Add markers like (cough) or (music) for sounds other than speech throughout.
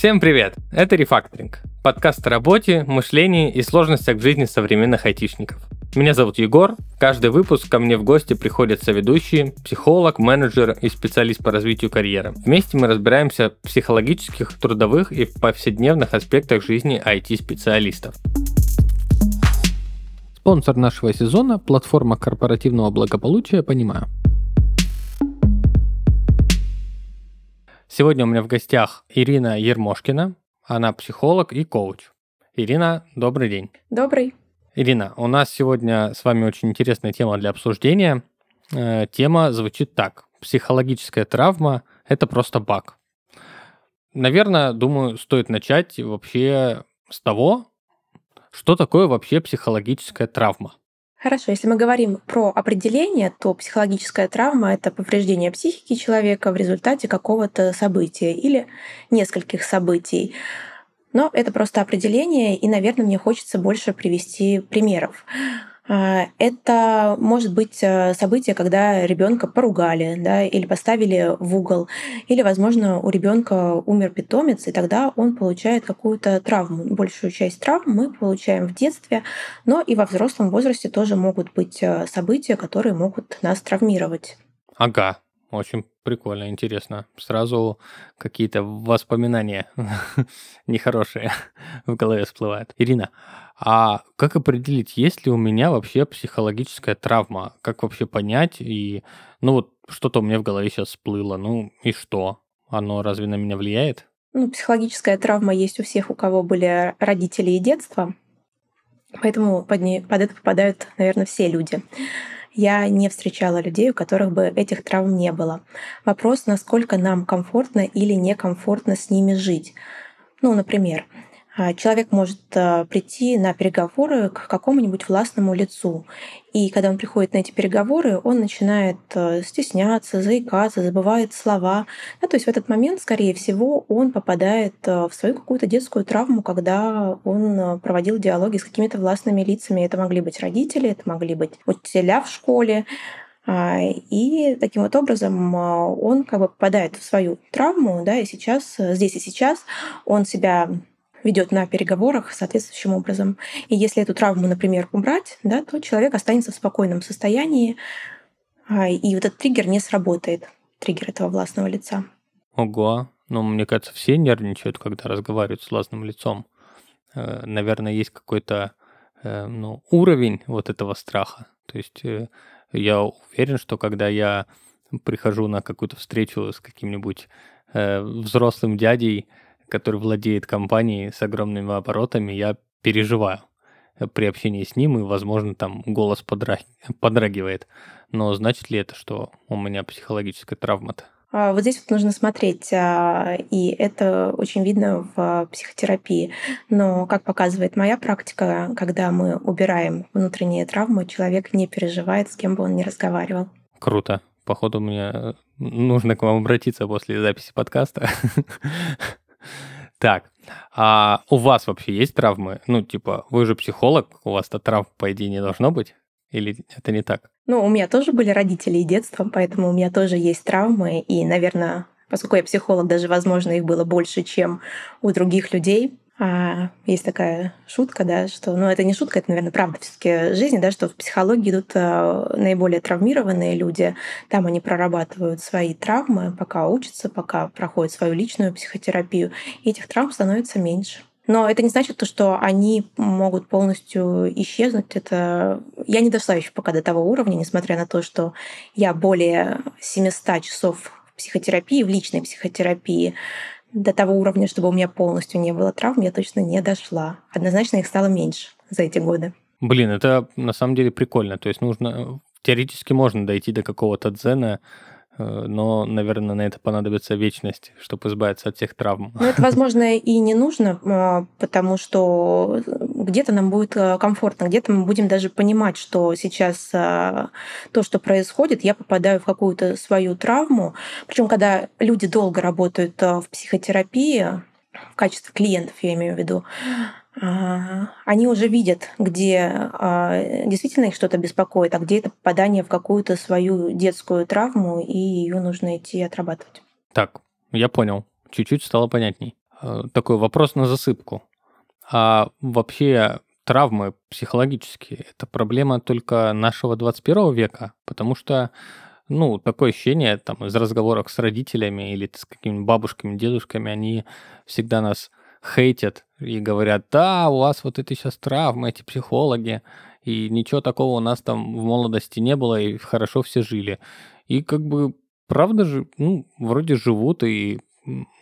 Всем привет! Это Рефакторинг. Подкаст о работе, мышлении и сложностях в жизни современных айтишников. Меня зовут Егор. Каждый выпуск ко мне в гости приходят соведущие, психолог, менеджер и специалист по развитию карьеры. Вместе мы разбираемся в психологических, трудовых и повседневных аспектах жизни IT-специалистов. Спонсор нашего сезона – платформа корпоративного благополучия «Понимаю». Сегодня у меня в гостях Ирина Ермошкина. Она психолог и коуч. Ирина, добрый день. Добрый. Ирина, у нас сегодня с вами очень интересная тема для обсуждения. Э, тема звучит так. Психологическая травма – это просто баг. Наверное, думаю, стоит начать вообще с того, что такое вообще психологическая травма. Хорошо, если мы говорим про определение, то психологическая травма — это повреждение психики человека в результате какого-то события или нескольких событий. Но это просто определение, и, наверное, мне хочется больше привести примеров. А, это может быть э, событие, когда ребенка поругали, да, или поставили в угол, или, возможно, у ребенка умер питомец, и тогда он получает какую-то травму. Большую часть травм мы получаем в детстве, но и во взрослом возрасте тоже могут быть э, события, которые могут нас травмировать. Ага, очень прикольно, интересно. Сразу какие-то воспоминания (laughs) нехорошие (laughs) в голове всплывают. Ирина, а как определить, есть ли у меня вообще психологическая травма? Как вообще понять? И, ну вот, что-то у меня в голове сейчас всплыло. Ну и что? Оно разве на меня влияет? Ну, психологическая травма есть у всех, у кого были родители и детство. Поэтому под, не, под это попадают, наверное, все люди я не встречала людей, у которых бы этих травм не было. Вопрос, насколько нам комфортно или некомфортно с ними жить. Ну, например, человек может а, прийти на переговоры к какому-нибудь властному лицу. И когда он приходит на эти переговоры, он начинает а, стесняться, заикаться, забывает слова. Да, то есть в этот момент, скорее всего, он попадает в свою какую-то детскую травму, когда он проводил диалоги с какими-то властными лицами. Это могли быть родители, это могли быть учителя в школе. И таким вот образом он как бы попадает в свою травму, да, и сейчас, здесь и сейчас он себя ведет на переговорах соответствующим образом. И если эту травму, например, убрать, да, то человек останется в спокойном состоянии, а, и вот этот триггер не сработает, триггер этого властного лица. Ого, ну, мне кажется, все нервничают, когда разговаривают с властным лицом. Э, наверное, есть какой-то э, ну, уровень вот этого страха. То есть э, я уверен, что когда я прихожу на какую-то встречу с каким-нибудь взрослым дядей, который владеет компанией с огромными оборотами, я переживаю при общении с ним, и, возможно, там голос подра... подрагивает. Но значит ли это, что у меня психологическая травма-то? А, вот здесь вот нужно смотреть, а, и это очень видно в психотерапии. Но, как показывает моя практика, когда мы убираем внутренние травмы, человек не переживает, с кем бы он ни разговаривал. Круто. Походу, мне нужно к вам обратиться после записи подкаста. (laughs) Так, а у вас вообще есть травмы? Ну, типа, вы же психолог, у вас-то травм, по идее, не должно быть? Или это не так? Ну, у меня тоже были родители и детство, поэтому у меня тоже есть травмы. И, наверное, поскольку я психолог, даже, возможно, их было больше, чем у других людей. А, есть такая шутка, да, что, ну, это не шутка, это, наверное, правда все-таки жизни, да, что в психологии идут а, наиболее травмированные люди, там они прорабатывают свои травмы, пока учатся, пока проходят свою личную психотерапию, и этих травм становится меньше. Но это не значит то, что они могут полностью исчезнуть. Это я не дошла еще пока до того уровня, несмотря на то, что я более 700 часов в психотерапии, в личной психотерапии до того уровня, чтобы у меня полностью не было травм, я точно не дошла. Однозначно их стало меньше за эти годы. Блин, это на самом деле прикольно. То есть нужно теоретически можно дойти до какого-то дзена, но, наверное, на это понадобится вечность, чтобы избавиться от всех травм. Ну, это, возможно, и не нужно, а, потому что где-то нам будет э, комфортно, где-то мы будем даже понимать, что сейчас а, то, что происходит, я попадаю в какую-то свою травму. Причем, когда люди долго работают э, в психотерапии, в качестве клиентов, я имею в виду, они уже видят, где а, действительно их что-то беспокоит, а где это попадание в какую-то свою детскую травму, и ее нужно идти отрабатывать. Так, я понял. Чуть-чуть стало понятней. Э, такой вопрос на засыпку. А вообще травмы психологические – это проблема только нашего 21 века? Потому что, ну, такое ощущение там из разговоров с родителями или с какими-нибудь бабушками, дедушками, они всегда нас хейтят и говорят, да, у вас вот это сейчас травмы, эти психологи, и ничего такого у нас там в молодости не было, и хорошо все жили. И как бы правда же, ну, вроде живут и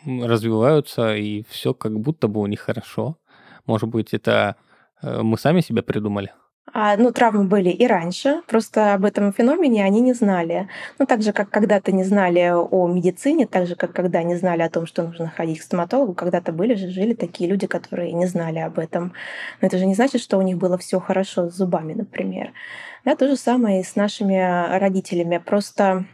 развиваются, и все как будто бы у них хорошо. Может быть, это э, мы сами себя придумали? А, ну, травмы были и раньше, просто об этом феномене они не знали. Ну, так же, как когда-то не знали о медицине, так же, как когда не знали о том, что нужно ходить к стоматологу, когда-то были же, жили такие люди, которые не знали об этом. Но это же не значит, что у них было все хорошо с зубами, например. Да, то же самое и с нашими родителями. Просто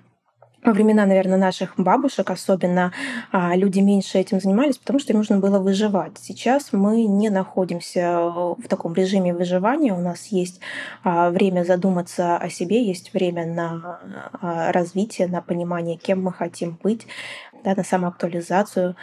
во времена, наверное, наших бабушек особенно а, люди меньше этим занимались, потому что им нужно было выживать. Сейчас мы не находимся в таком режиме выживания. У нас есть а, время задуматься о себе, есть время на а, развитие, на понимание, кем мы хотим быть, да, на самоактуализацию.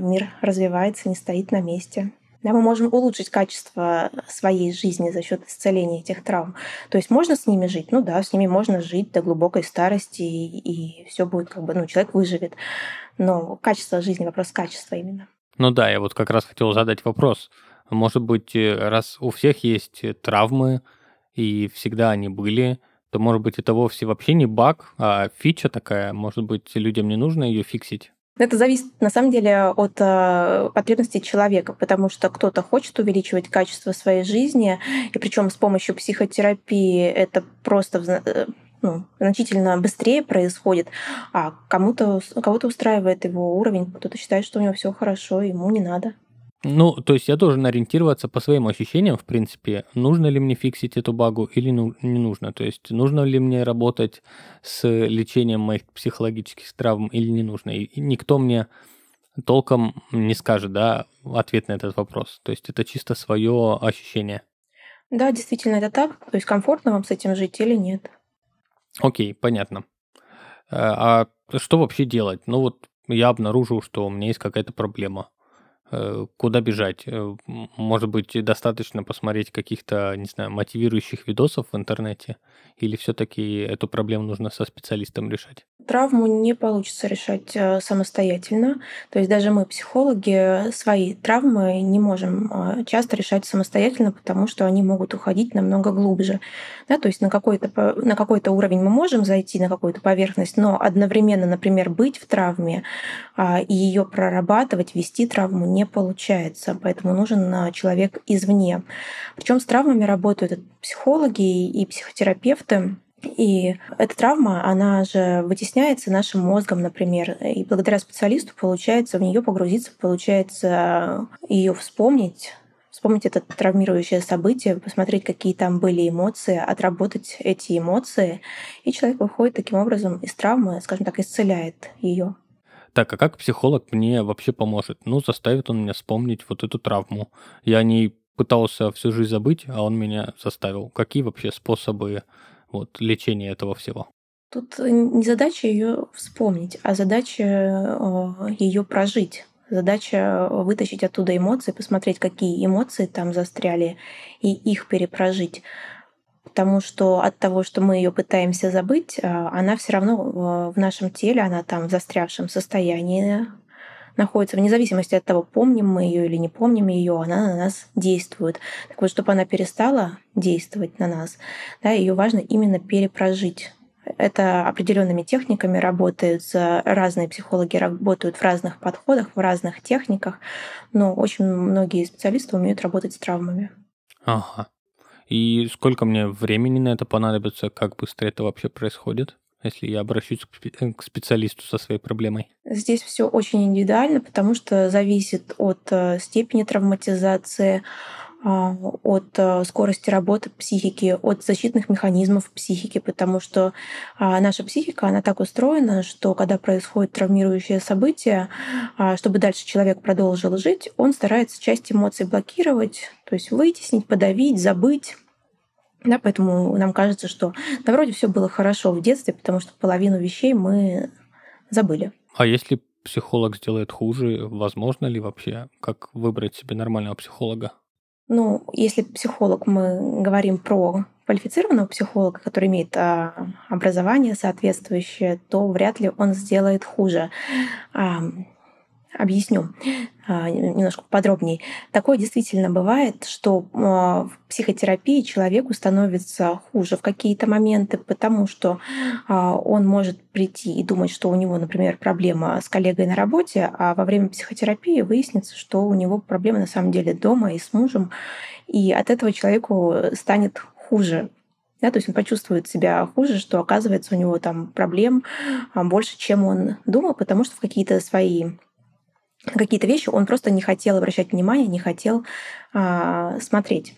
Мир развивается, не стоит на месте да, мы можем улучшить качество своей жизни за счет исцеления этих травм. То есть можно с ними жить, ну да, с ними можно жить до глубокой старости, и, и все будет как бы, ну, человек выживет. Но качество жизни, вопрос качества именно. Ну да, я вот как раз хотел задать вопрос. Может быть, э, раз у всех есть травмы, и всегда они были, то, может быть, это вовсе вообще не баг, а фича такая. Может быть, людям не нужно ее фиксить? Это зависит на самом деле от э, потребностей человека, потому что кто-то хочет увеличивать качество своей жизни, и причем с помощью психотерапии это просто э, ну, значительно быстрее происходит, а кому-то кого-то устраивает его уровень, кто-то считает, что у него все хорошо, ему не надо. Ну, то есть я должен ориентироваться по своим ощущениям, в принципе, нужно ли мне фиксить эту багу или ну, не нужно. То есть нужно ли мне работать с лечением моих психологических травм или не нужно. И никто мне толком не скажет, да, ответ на этот вопрос. То есть это чисто свое ощущение. Да, действительно, это так. То есть комфортно вам с этим жить или нет. Окей, понятно. А, а что вообще делать? Ну вот я обнаружил, что у меня есть какая-то проблема. Э, куда бежать? Э, может быть, достаточно посмотреть каких-то, не знаю, мотивирующих видосов в интернете? Или все-таки эту проблему нужно со специалистом решать? Травму не получится решать э, самостоятельно. То есть даже мы, психологи, свои травмы не можем часто решать самостоятельно, потому что они могут уходить намного глубже. Да, то есть на какой-то, на какой-то уровень мы можем зайти, на какую-то поверхность, но одновременно, например, быть в травме а, и ее прорабатывать, вести травму не получается. Поэтому нужен а, человек извне. Причем с травмами работают психологи и психотерапевты. И эта травма, она же вытесняется нашим мозгом, например, и благодаря специалисту получается в нее погрузиться, получается ее вспомнить, вспомнить это травмирующее событие, посмотреть, какие там были эмоции, отработать эти эмоции, и человек выходит таким образом из травмы, скажем так, исцеляет ее. Так, а как психолог мне вообще поможет? Ну, заставит он меня вспомнить вот эту травму. Я не пытался всю жизнь забыть, а он меня заставил. Какие вообще способы вот, лечения этого всего? Тут не задача ее вспомнить, а задача э, ее прожить. Задача вытащить оттуда эмоции, посмотреть, какие эмоции там застряли, и их перепрожить. Потому что от того, что мы ее пытаемся забыть, а, она все равно в нашем теле, она там в застрявшем состоянии находится, вне зависимости от того, помним мы ее или не помним ее, она на нас действует. Так вот, чтобы она перестала действовать на нас, да, ее важно именно перепрожить это определенными техниками работает, разные психологи работают в разных подходах, в разных техниках, но очень многие специалисты умеют работать с травмами. Ага. И сколько мне времени на это понадобится? Как быстро это вообще происходит? если я обращусь к специалисту со своей проблемой? Здесь все очень индивидуально, потому что зависит от э, степени травматизации, от э, скорости работы психики, от защитных механизмов психики, потому что а, наша психика, она так устроена, что когда происходит травмирующее событие, а, чтобы дальше человек продолжил жить, он старается часть эмоций блокировать, то есть вытеснить, подавить, забыть. Да, поэтому нам кажется, что да, вроде все было хорошо в детстве, потому что половину вещей мы забыли. А если психолог сделает хуже? Возможно ли вообще? Как выбрать себе нормального психолога? Ну, если психолог, мы говорим про квалифицированного психолога, который имеет а, образование соответствующее, то вряд ли он сделает хуже. Объясню а, немножко подробнее. Такое действительно бывает, что а, в психотерапии человеку становится хуже в какие-то моменты, потому что а, он может прийти и думать, что у него, например, проблема с коллегой на работе, а во время психотерапии выяснится, что у него проблемы на самом деле дома и с мужем, и от этого человеку станет хуже да, то есть он почувствует себя хуже, что оказывается у него там проблем больше, чем он думал, потому что в какие-то свои какие-то вещи он просто не хотел обращать внимание, не хотел а, смотреть.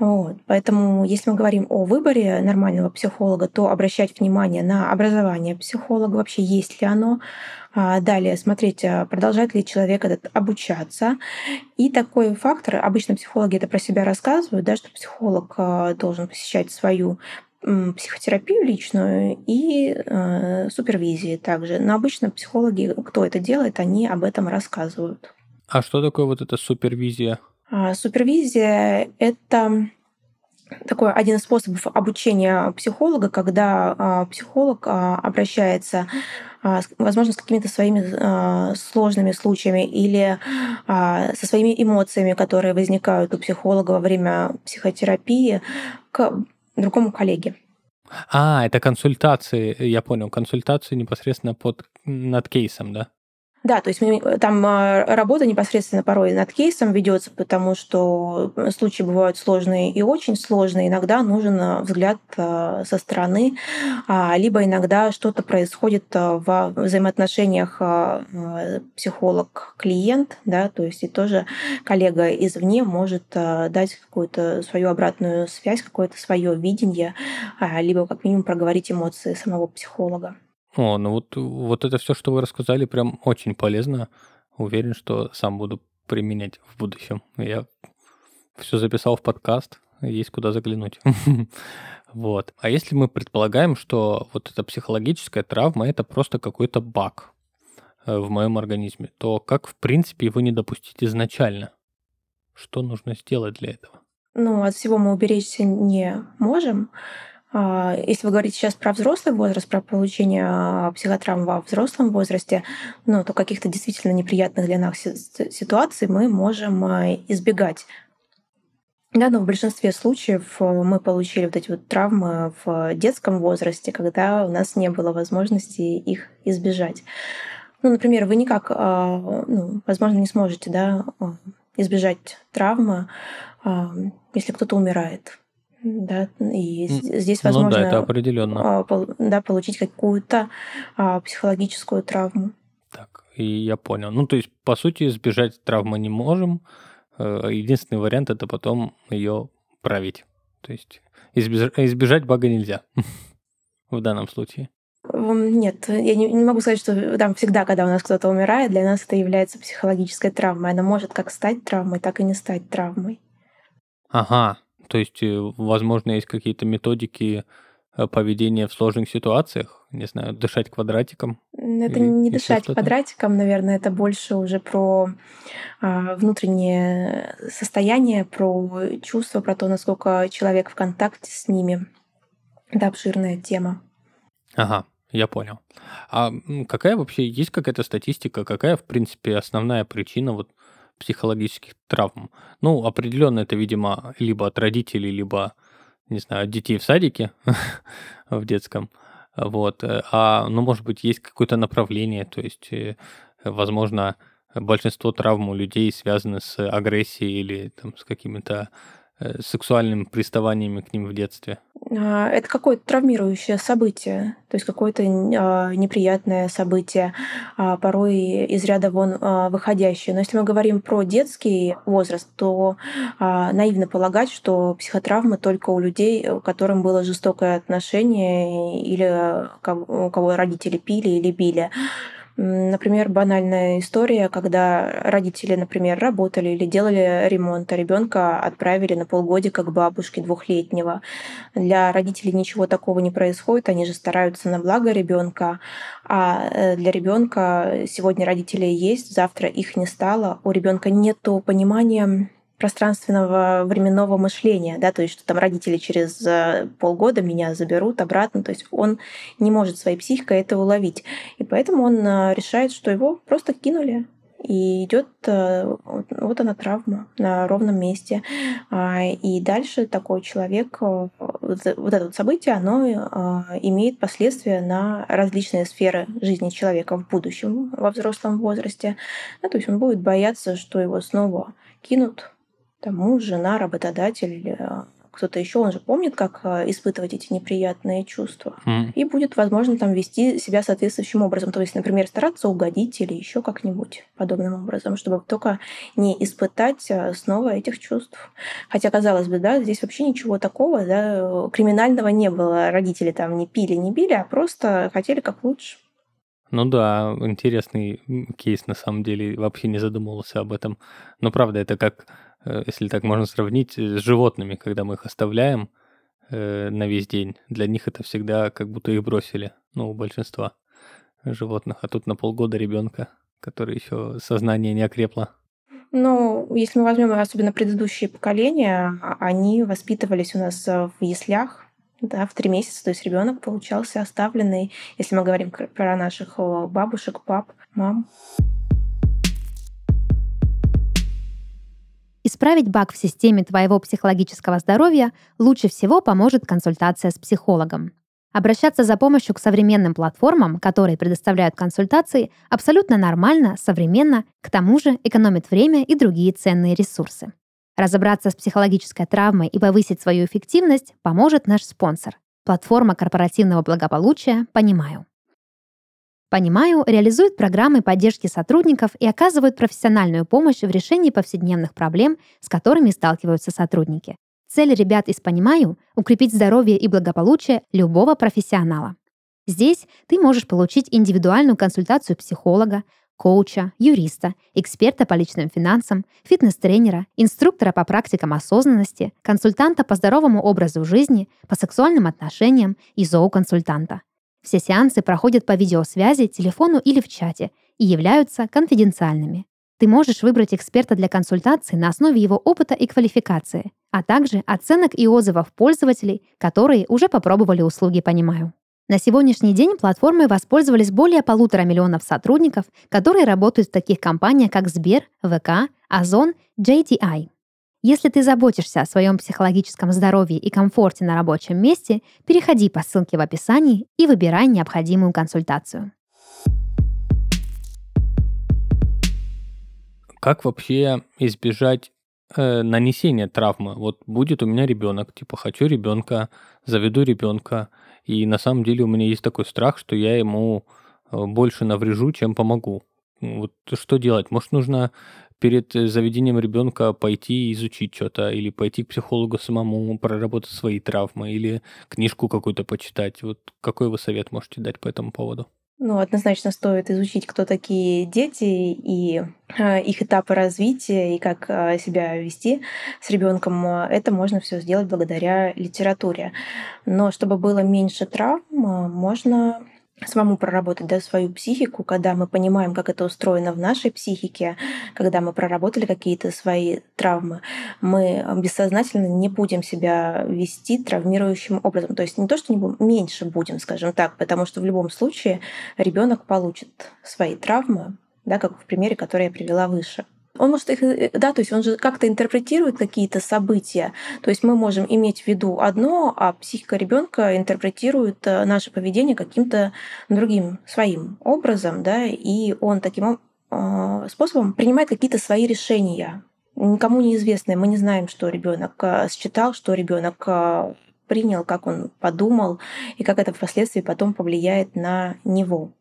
Вот. Поэтому, если мы говорим о выборе нормального психолога, то обращать внимание на образование психолога, вообще есть ли оно. А далее смотреть, а, продолжает ли человек этот обучаться. И такой фактор, обычно психологи это про себя рассказывают, да, что психолог а, должен посещать свою психотерапию личную и э, супервизии также. Но обычно психологи, кто это делает, они об этом рассказывают. А что такое вот эта супервизия? А, супервизия — это такой один из способов обучения психолога, когда а, психолог а, обращается, а, возможно, с какими-то своими а, сложными случаями или а, со своими эмоциями, которые возникают у психолога во время психотерапии, к другому коллеге. А, это консультации, я понял, консультации непосредственно под, над кейсом, да? Да, то есть там а, работа непосредственно порой над кейсом ведется, потому что случаи бывают сложные и очень сложные. Иногда нужен а, взгляд а, со стороны, либо иногда что-то происходит во взаимоотношениях психолог-клиент, да, то есть и тоже коллега извне может дать какую-то свою обратную связь, какое-то свое видение, либо как минимум проговорить эмоции самого психолога. О, ну вот, вот это все, что вы рассказали, прям очень полезно. Уверен, что сам буду применять в будущем. Я все записал в подкаст, есть куда заглянуть. (laughs) Вот. А если мы предполагаем, что вот эта психологическая травма это просто какой-то баг э, в моем организме, то как в принципе его не допустить изначально? Что нужно сделать для этого? Ну, от всего мы уберечься не можем. А, если вы говорите сейчас про взрослый возраст, про получение а, психотравм во взрослом возрасте, ну, то каких-то действительно неприятных для нас ситуаций мы можем а, избегать. Да, но в большинстве случаев мы получили вот эти вот травмы в детском возрасте, когда у нас не было возможности их избежать. Ну, например, вы никак, ну, возможно, не сможете да, избежать травмы, если кто-то умирает да, и здесь возможно ну, да, это определенно. А, да, получить какую-то а, психологическую травму. Так, и я понял. Ну, то есть, по сути, избежать травмы не можем. Э, единственный вариант это потом ее править. То есть избежать, избежать бага нельзя (laughs) в данном случае. Нет, я не, не могу сказать, что там всегда, когда у нас кто-то умирает, для нас это является психологической травмой. Она может как стать травмой, так и не стать травмой. Ага, то есть, э, возможно, есть какие-то методики э, поведения в сложных ситуациях, не знаю, дышать квадратиком. Это не дышать квадратиком, наверное, это больше уже про а, внутреннее состояние, про чувство, про то, насколько человек в контакте с ними. Это обширная тема. Ага, я понял. А какая вообще есть какая-то статистика, какая, в принципе, основная причина вот психологических травм. Ну, определенно это, видимо, либо от родителей, либо, не знаю, от детей в садике (laughs) в детском. Вот. А, ну, может быть, есть какое-то направление, то есть, э, возможно, большинство травм у людей связаны с агрессией или там, с какими-то сексуальными приставаниями к ним в детстве? А, это какое-то травмирующее событие, то есть какое-то а, неприятное событие, а, порой из ряда вон выходящее. Но если мы говорим про детский возраст, то наивно полагать, что психотравмы только у людей, у которым было жестокое отношение или у кого родители пили или били. Например, банальная история, когда родители, например, работали или делали ремонт, а ребенка отправили на полгодика к бабушке двухлетнего. Для родителей ничего такого не происходит, они же стараются на благо ребенка, а э, для ребенка сегодня родители есть, завтра их не стало, у ребенка нет понимания пространственного временного мышления, да, то есть что там родители через э, полгода меня заберут обратно, то есть он не может своей психикой это уловить. И поэтому он э, решает, что его просто кинули, и идет э, вот она травма на ровном месте. А, и дальше такой человек, вот это вот событие, оно имеет последствия на различные сферы жизни человека в будущем, во взрослом возрасте. Ну, то есть он будет бояться, что его снова кинут, там муж, жена, работодатель э, кто-то еще, он же помнит, как э, испытывать эти неприятные чувства. Mm. И будет, возможно, там вести себя соответствующим образом. То есть, например, стараться угодить или еще как-нибудь подобным образом, чтобы только не испытать э, снова этих чувств. Хотя, казалось бы, да, здесь вообще ничего такого, да, криминального не было. Родители там не пили, не били, а просто хотели как лучше. Ну да, интересный кейс на самом деле. Вообще не задумывался об этом. Но правда, это как если так можно сравнить, э, с животными, когда мы их оставляем э, на весь день. Для них это всегда как будто их бросили, ну, у большинства животных. А тут на полгода ребенка, который еще сознание не окрепло. Ну, если мы возьмем особенно предыдущие поколения, они воспитывались у нас в яслях, да, в три месяца, то есть ребенок получался оставленный, если мы говорим про наших бабушек, пап, мам. Исправить баг в системе твоего психологического здоровья лучше всего поможет консультация с психологом. Обращаться за помощью к современным платформам, которые предоставляют консультации, абсолютно нормально, современно, к тому же экономит время и другие ценные ресурсы. Разобраться с психологической травмой и повысить свою эффективность поможет наш спонсор – платформа корпоративного благополучия «Понимаю». Понимаю, реализует программы поддержки сотрудников и оказывает профессиональную помощь в решении повседневных проблем, с которыми сталкиваются сотрудники. Цель ребят из «Понимаю» — укрепить здоровье и благополучие любого профессионала. Здесь ты можешь получить индивидуальную консультацию психолога, коуча, юриста, эксперта по личным финансам, фитнес-тренера, инструктора по практикам осознанности, консультанта по здоровому образу жизни, по сексуальным отношениям и зооконсультанта. Все сеансы проходят по видеосвязи, телефону или в чате и являются конфиденциальными. Ты можешь выбрать эксперта для консультации на основе его опыта и квалификации, а также оценок и отзывов пользователей, которые уже попробовали услуги «Понимаю». На сегодняшний день платформой воспользовались более полутора миллионов сотрудников, которые работают в таких компаниях, как Сбер, ВК, Озон, JTI. Если ты заботишься о своем психологическом здоровье и комфорте на рабочем месте, переходи по ссылке в описании и выбирай необходимую консультацию. Как вообще избежать э, нанесения травмы? Вот будет у меня ребенок, типа хочу ребенка, заведу ребенка, и на самом деле у меня есть такой страх, что я ему э, больше наврежу, чем помогу. Вот что делать? Может, нужно перед э, заведением ребенка пойти изучить что-то, или пойти к психологу самому, проработать свои травмы, или книжку какую-то почитать. Вот какой вы совет можете дать по этому поводу? Ну, однозначно стоит изучить, кто такие дети и э, их этапы развития и как э, себя вести с ребенком. Это можно все сделать благодаря литературе. Но чтобы было меньше травм, можно самому проработать да, свою психику, когда мы понимаем, как это устроено в нашей психике, когда мы проработали какие-то свои травмы, мы бессознательно не будем себя вести травмирующим образом. То есть не то, что не будем, меньше будем, скажем так, потому что в любом случае ребенок получит свои травмы, да, как в примере, который я привела выше. Он может их, э, да, то есть он же как-то интерпретирует какие-то события. То есть мы можем иметь в виду одно, а психика ребенка интерпретирует э, наше поведение каким-то другим своим образом, да, и он таким э, способом принимает какие-то свои решения, никому неизвестные. Мы не знаем, что ребенок считал, что ребенок принял, как он подумал, и как это впоследствии потом повлияет на него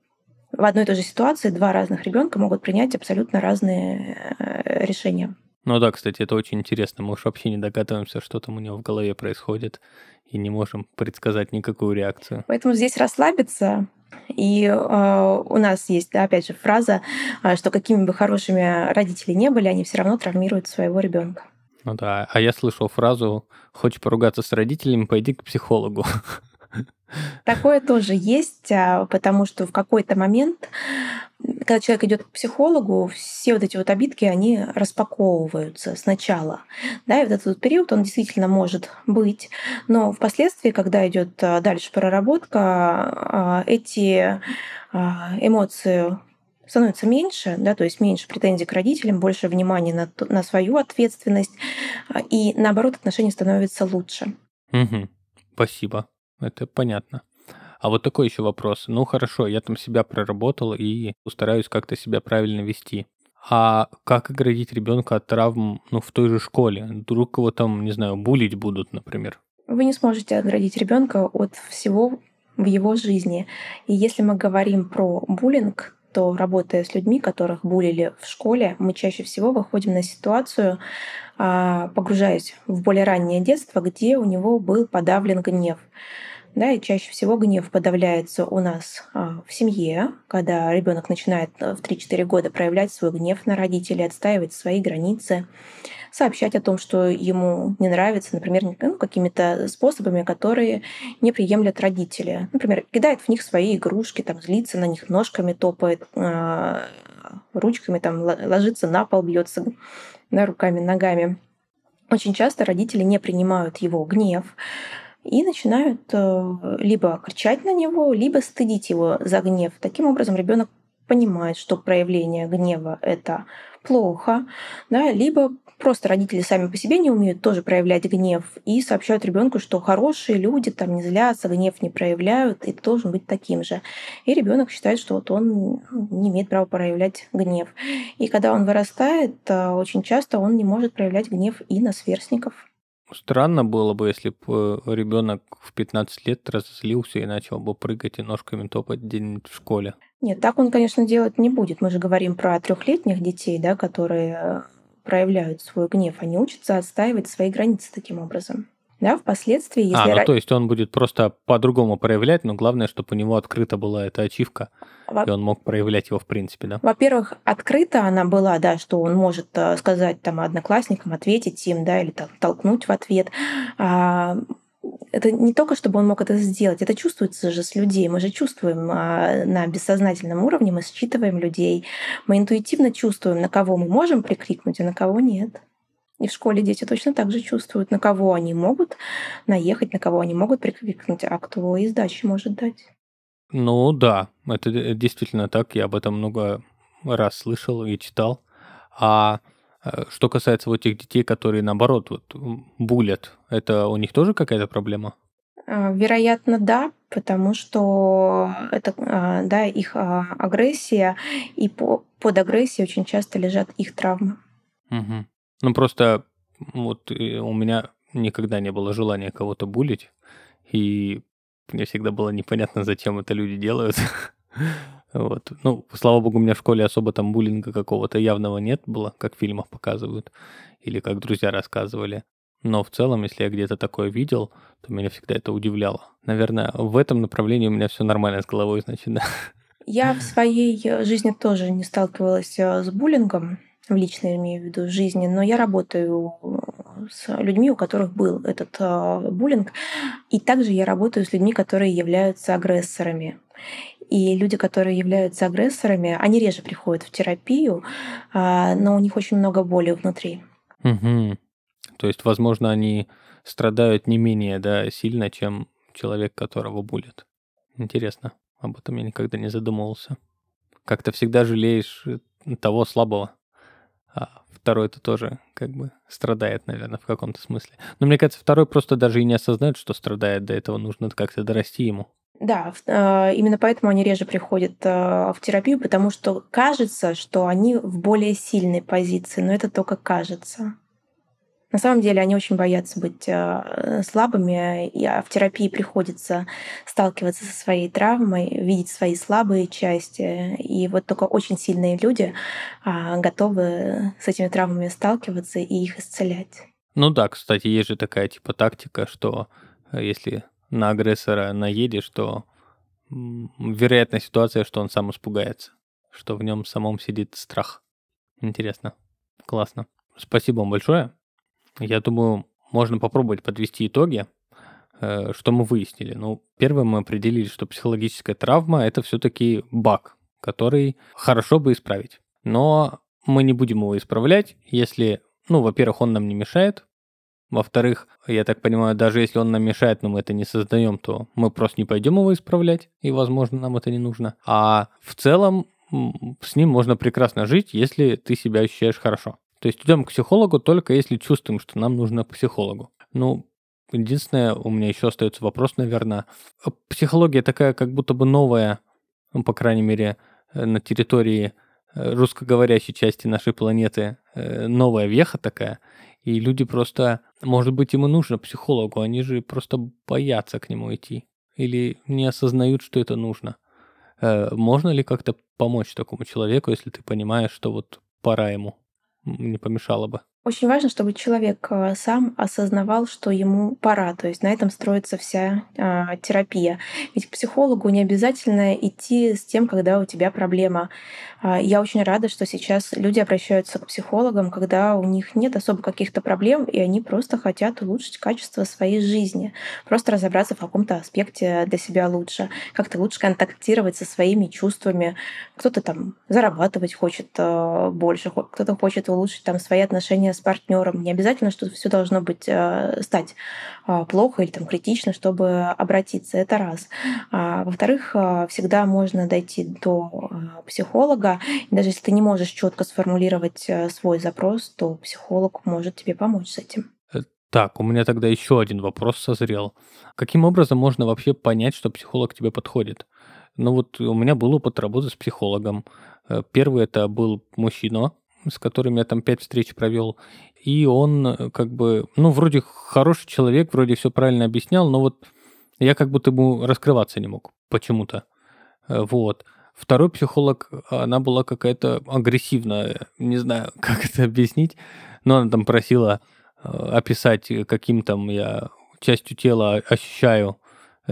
в одной и той же ситуации два разных ребенка могут принять абсолютно разные э, решения. Ну да, кстати, это очень интересно. Мы уж вообще не догадываемся, что там у него в голове происходит, и не можем предсказать никакую реакцию. Поэтому здесь расслабиться И э, у нас есть, да, опять же, фраза, э, что какими бы хорошими родители не были, они все равно травмируют своего ребенка. Ну да, а я слышал фразу «Хочешь поругаться с родителями, пойди к психологу». (laughs) Такое тоже есть, а, потому что в какой-то момент, когда человек идет к психологу, все вот эти вот обидки, они распаковываются сначала. Да, и вот этот период, он действительно может быть. Но впоследствии, когда идет а, дальше проработка, а, эти эмоции становятся меньше, да, то есть меньше претензий к родителям, больше внимания на, на свою ответственность, и наоборот отношения становятся лучше. Угу. Спасибо. Это понятно. А вот такой еще вопрос. Ну хорошо, я там себя проработал и стараюсь как-то себя правильно вести. А как оградить ребенка от травм ну, в той же школе? Вдруг его там, не знаю, булить будут, например? Вы не сможете оградить ребенка от всего в его жизни. И если мы говорим про буллинг, то работая с людьми, которых булили в школе, мы чаще всего выходим на ситуацию, а, погружаясь в более раннее детство, где у него был подавлен гнев. Да, и чаще всего гнев подавляется у нас а, в семье, когда ребенок начинает э, в 3-4 года проявлять свой гнев на родителей, отстаивать свои границы, сообщать о том, что ему не нравится, например, ну, какими-то способами, которые не приемлят родители. Например, кидает в них свои игрушки, там, злится на них, ножками топает, а, ручками там ложится на пол, бьется да, руками, ногами. Очень часто родители не принимают его гнев, и начинают э, либо кричать на него, либо стыдить его за гнев. Таким образом, ребенок понимает, что проявление гнева это плохо, да, либо просто родители сами по себе не умеют тоже проявлять гнев и сообщают ребенку, что хорошие люди там не злятся, гнев не проявляют, и должен быть таким же. И ребенок считает, что вот он не имеет права проявлять гнев. И когда он вырастает, э, очень часто он не может проявлять гнев и на сверстников. Странно было бы, если бы э, ребенок в 15 лет разозлился и начал бы прыгать и ножками топать день в школе. Нет, так он, конечно, делать не будет. Мы же говорим про трехлетних детей, да, которые э, проявляют свой гнев. Они учатся отстаивать свои границы таким образом. Да, впоследствии, если... А, ну то есть он будет просто по-другому проявлять, но главное, чтобы у него открыта была эта ачивка, Во... и он мог проявлять его в принципе, да? Во-первых, открыта она была, да, что он может э, сказать там одноклассникам, ответить им, да, или толкнуть в ответ. А, это не только, чтобы он мог это сделать, это чувствуется же с людей. Мы же чувствуем а, на бессознательном уровне, мы считываем людей, мы интуитивно чувствуем, на кого мы можем прикрикнуть, а на кого нет. И в школе дети точно так же чувствуют, на кого они могут наехать, на кого они могут прикрикнуть, а кто и сдачи может дать. Ну да, это действительно так. Я об этом много раз слышал и читал. А э, что касается вот тех детей, которые наоборот вот булят, это у них тоже какая-то проблема? А, вероятно, да, потому что это, а, да, их а, агрессия, и под агрессией очень часто лежат их травмы. Угу. Ну, просто вот у меня никогда не было желания кого-то булить, и мне всегда было непонятно, зачем это люди делают. (laughs) Вот. Ну, слава богу, у меня в школе особо там буллинга какого-то явного нет было, как в фильмах показывают, или как друзья рассказывали. Но в целом, если я где-то такое видел, то меня всегда это удивляло. Наверное, в этом направлении у меня все нормально с головой, значит, да. Я в своей жизни тоже не сталкивалась э, с буллингом в личной, имею в виду, жизни, но я работаю с людьми, у которых был этот э, буллинг, и также я работаю с людьми, которые являются агрессорами. И люди, которые являются агрессорами, они реже приходят в терапию, э, но у них очень много боли внутри. Угу. То есть, возможно, они страдают не менее да, сильно, чем человек, которого булят. Интересно. Об этом я никогда не задумывался. Как-то всегда жалеешь того слабого а второй это тоже как бы страдает, наверное, в каком-то смысле. Но мне кажется, второй просто даже и не осознает, что страдает, до этого нужно как-то дорасти ему. Да, а, именно поэтому они реже приходят а, в терапию, потому что кажется, что они в более сильной позиции, но это только кажется. На самом деле они очень боятся быть э, слабыми, и а в терапии приходится сталкиваться со своей травмой, видеть свои слабые части. И вот только очень сильные люди а, готовы с этими травмами сталкиваться и их исцелять. Ну да, кстати, есть же такая типа тактика, что э, если на агрессора наедешь, то вероятная ситуация, что он сам испугается, что в нем самом сидит страх. Интересно. Классно. Спасибо вам большое. Я думаю, можно попробовать подвести итоги, э, что мы выяснили. Ну, первое, мы определили, что психологическая травма – это все-таки баг, который хорошо бы исправить. Но мы не будем его исправлять, если, ну, во-первых, он нам не мешает, во-вторых, я так понимаю, даже если он нам мешает, но мы это не создаем, то мы просто не пойдем его исправлять, и, возможно, нам это не нужно. А в целом с ним можно прекрасно жить, если ты себя ощущаешь хорошо. То есть идем к психологу только если чувствуем, что нам нужно к психологу. Ну, единственное, у меня еще остается вопрос, наверное. Психология такая как будто бы новая, ну, по крайней мере, э, на территории э, русскоговорящей части нашей планеты, э, новая веха такая. И люди просто, может быть, им и нужно психологу, они же просто боятся к нему идти. Или не осознают, что это нужно. Можно ли как-то помочь такому человеку, если ты понимаешь, что вот пора ему? Не помешало бы. Очень важно, чтобы человек э, сам осознавал, что ему пора. То есть на этом строится вся э, терапия. Ведь к психологу не обязательно идти с тем, когда у тебя проблема. Э, я очень рада, что сейчас люди обращаются к психологам, когда у них нет особо каких-то проблем, и они просто хотят улучшить качество своей жизни. Просто разобраться в каком-то аспекте для себя лучше. Как-то лучше контактировать со своими чувствами. Кто-то там зарабатывать хочет э, больше, кто-то хочет улучшить там свои отношения с партнером. Не обязательно, что все должно быть э, стать э, плохо или там критично, чтобы обратиться. Это раз. А, во-вторых, э, всегда можно дойти до психолога. И даже если ты не можешь четко сформулировать свой запрос, то психолог может тебе помочь с этим. Так, у меня тогда еще один вопрос созрел. Каким образом можно вообще понять, что психолог тебе подходит? Ну вот у меня был опыт работы с психологом. Первый это был мужчина, с которым я там пять встреч провел. И он э, как бы, ну, вроде хороший человек, вроде все правильно объяснял, но вот я как будто ему раскрываться не мог почему-то. Э, вот. Второй психолог, она была какая-то агрессивная, не знаю, (laughs) как это объяснить, но она там просила э, описать, каким там я частью тела ощущаю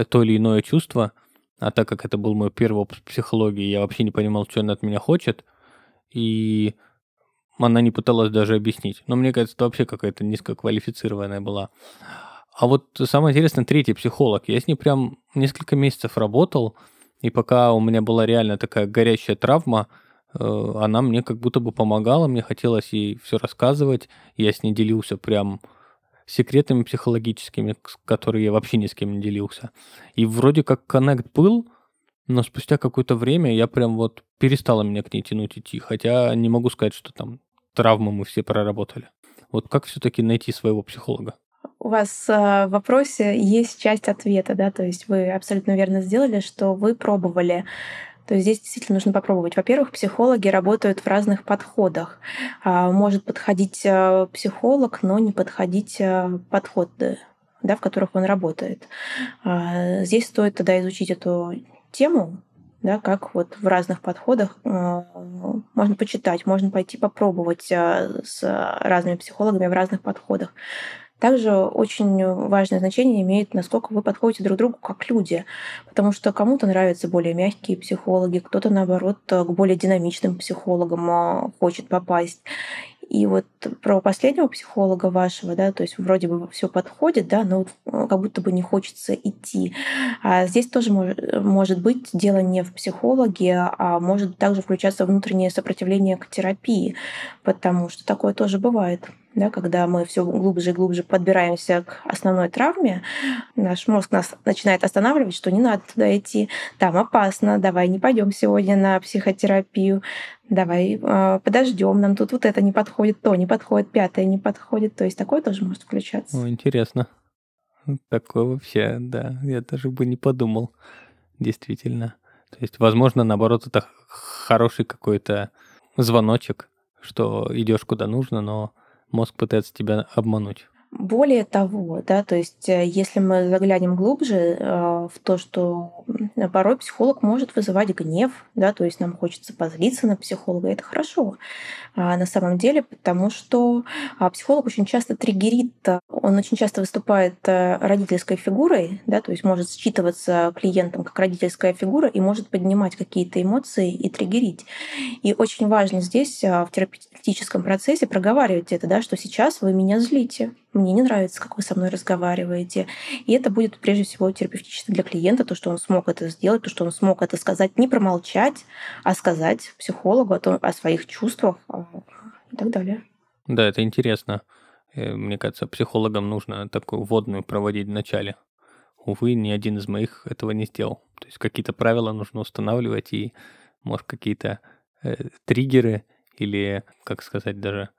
то или иное чувство. А так как это был мой первый опыт психологии, я вообще не понимал, что она от меня хочет. И она не пыталась даже объяснить. Но мне кажется, это вообще какая-то низкоквалифицированная была. А вот самое интересное, третий психолог. Я с ней прям несколько месяцев работал, и пока у меня была реально такая горящая травма, э, она мне как будто бы помогала, мне хотелось ей все рассказывать, я с ней делился прям секретами психологическими, которые я вообще ни с кем не делился. И вроде как коннект был, но спустя какое-то время я прям вот перестала меня к ней тянуть идти, хотя не могу сказать, что там травмы мы все проработали. Вот как все-таки найти своего психолога? У вас э, в вопросе есть часть ответа, да, то есть вы абсолютно верно сделали, что вы пробовали. То есть здесь действительно нужно попробовать. Во-первых, психологи работают в разных подходах. А, может подходить э, психолог, но не подходить э, подходы, да, в которых он работает. А, здесь стоит тогда изучить эту тему, да, как вот в разных подходах э, можно почитать, можно пойти попробовать э, с разными психологами в разных подходах. Также очень важное значение имеет, насколько вы подходите друг другу как люди. Потому что кому-то нравятся более мягкие психологи, кто-то, наоборот, к более динамичным психологам э, хочет попасть. И вот про последнего психолога вашего, да, то есть вроде бы все подходит, да, но э, как будто бы не хочется идти. А здесь тоже может быть дело не в психологе, а может также включаться внутреннее сопротивление к терапии, потому что такое тоже бывает да, когда мы все глубже и глубже подбираемся к основной травме, наш мозг нас начинает останавливать, что не надо туда идти, там опасно, давай не пойдем сегодня на психотерапию, давай э, подождем, нам тут вот это не подходит, то не подходит, пятое не подходит, то есть такое тоже может включаться. О, интересно. Такое вообще, да, я даже бы не подумал, действительно. То есть, возможно, наоборот, это хороший какой-то звоночек, что идешь куда нужно, но мозг пытается тебя обмануть. Более того, да, то есть э, если мы заглянем глубже э, в то, что порой психолог может вызывать гнев, да, то есть нам хочется позлиться на психолога, это хорошо а, на самом деле, потому что а, психолог очень часто триггерит, он очень часто выступает э, родительской фигурой, да, то есть может считываться клиентом как родительская фигура и может поднимать какие-то эмоции и триггерить. И очень важно здесь в терапевтическом процессе проговаривать это, да, что сейчас вы меня злите, мне не нравится, как вы со мной разговариваете. И это будет прежде всего терапевтично для клиента, то, что он смог это сделать, то, что он смог это сказать, не промолчать, а сказать психологу о, том, о своих чувствах а, и так далее. Да, это интересно. Э, мне кажется, психологам нужно такую вводную проводить в начале. Увы, ни один из моих этого не сделал. То есть какие-то правила нужно устанавливать и, может, какие-то э, триггеры или, как сказать, даже,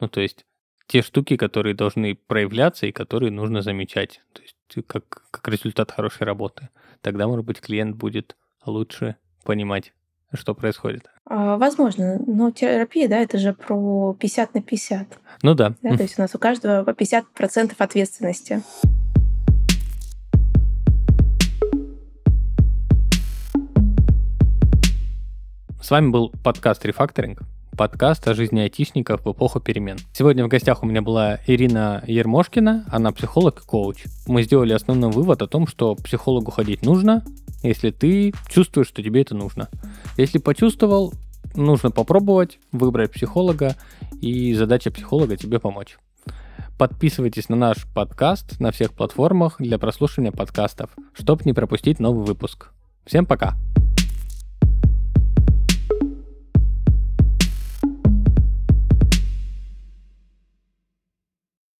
ну, то есть те штуки, которые должны проявляться и которые нужно замечать. То есть как, как результат хорошей работы. Тогда, может быть, клиент будет лучше понимать, что происходит. А, возможно, но терапия, да, это же про 50 на 50. Ну да. да то есть у нас у каждого по 50% ответственности. С вами был подкаст «Рефакторинг» подкаст о жизни айтишников в эпоху перемен. Сегодня в гостях у меня была Ирина Ермошкина, она психолог и коуч. Мы сделали основной вывод о том, что психологу ходить нужно, если ты чувствуешь, что тебе это нужно. Если почувствовал, нужно попробовать, выбрать психолога, и задача психолога тебе помочь. Подписывайтесь на наш подкаст на всех платформах для прослушивания подкастов, чтобы не пропустить новый выпуск. Всем пока!